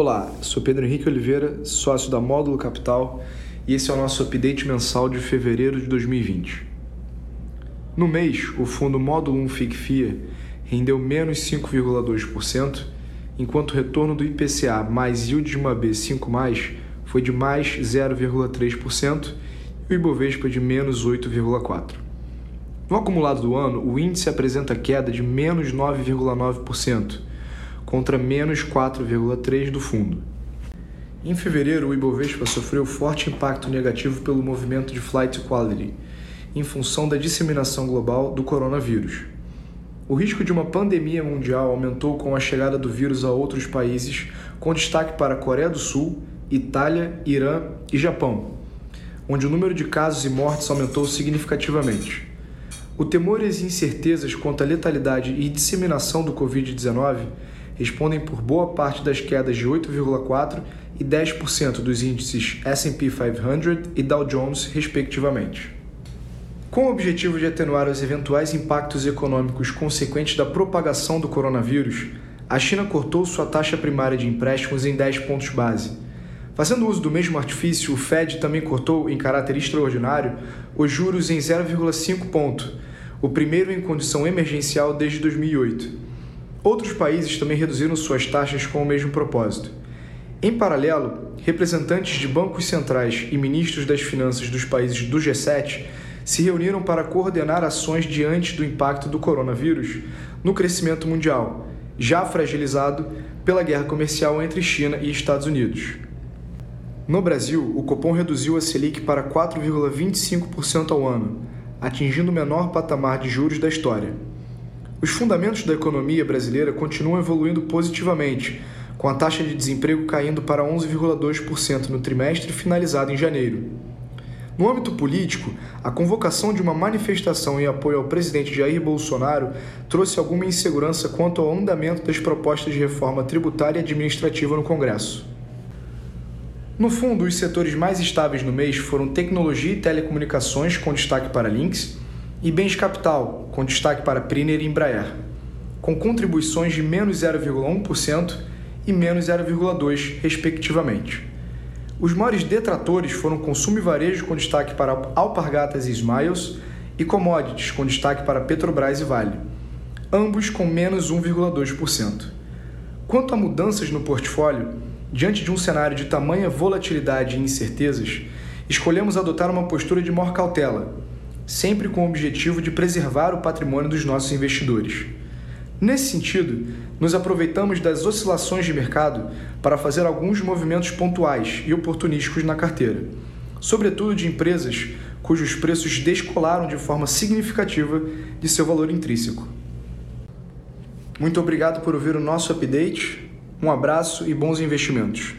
Olá, sou Pedro Henrique Oliveira, sócio da Módulo Capital, e esse é o nosso update mensal de fevereiro de 2020. No mês, o fundo Módulo 1 FICFIA rendeu menos 5,2%, enquanto o retorno do IPCA mais yield de uma B 5+, foi de mais 0,3% e o Ibovespa de menos 8,4%. No acumulado do ano, o índice apresenta queda de menos 9,9%, contra menos 4,3% do fundo. Em fevereiro, o Ibovespa sofreu forte impacto negativo pelo movimento de flight quality, em função da disseminação global do coronavírus. O risco de uma pandemia mundial aumentou com a chegada do vírus a outros países, com destaque para Coreia do Sul, Itália, Irã e Japão, onde o número de casos e mortes aumentou significativamente. O temor e as incertezas quanto à letalidade e disseminação do Covid-19 respondem por boa parte das quedas de 8,4% e 10% dos índices SP 500 e Dow Jones, respectivamente. Com o objetivo de atenuar os eventuais impactos econômicos consequentes da propagação do coronavírus, a China cortou sua taxa primária de empréstimos em 10 pontos base. Fazendo uso do mesmo artifício, o Fed também cortou, em caráter extraordinário, os juros em 0,5 ponto, o primeiro em condição emergencial desde 2008. Outros países também reduziram suas taxas com o mesmo propósito. Em paralelo, representantes de bancos centrais e ministros das finanças dos países do G7 se reuniram para coordenar ações diante do impacto do coronavírus no crescimento mundial, já fragilizado pela guerra comercial entre China e Estados Unidos. No Brasil, o Copom reduziu a Selic para 4,25% ao ano, atingindo o menor patamar de juros da história. Os fundamentos da economia brasileira continuam evoluindo positivamente, com a taxa de desemprego caindo para 11,2% no trimestre finalizado em janeiro. No âmbito político, a convocação de uma manifestação em apoio ao presidente Jair Bolsonaro trouxe alguma insegurança quanto ao andamento das propostas de reforma tributária e administrativa no Congresso. No fundo, os setores mais estáveis no mês foram tecnologia e telecomunicações, com destaque para Links, e bens capital, com destaque para Priner e Embraer, com contribuições de menos 0,1% e menos 0,2%, respectivamente. Os maiores detratores foram consumo e varejo, com destaque para Alpargatas e Smiles, e commodities, com destaque para Petrobras e Vale, ambos com menos 1,2%. Quanto a mudanças no portfólio, diante de um cenário de tamanha volatilidade e incertezas, escolhemos adotar uma postura de maior cautela sempre com o objetivo de preservar o patrimônio dos nossos investidores. Nesse sentido, nos aproveitamos das oscilações de mercado para fazer alguns movimentos pontuais e oportunísticos na carteira, sobretudo de empresas cujos preços descolaram de forma significativa de seu valor intrínseco. Muito obrigado por ouvir o nosso update, um abraço e bons investimentos.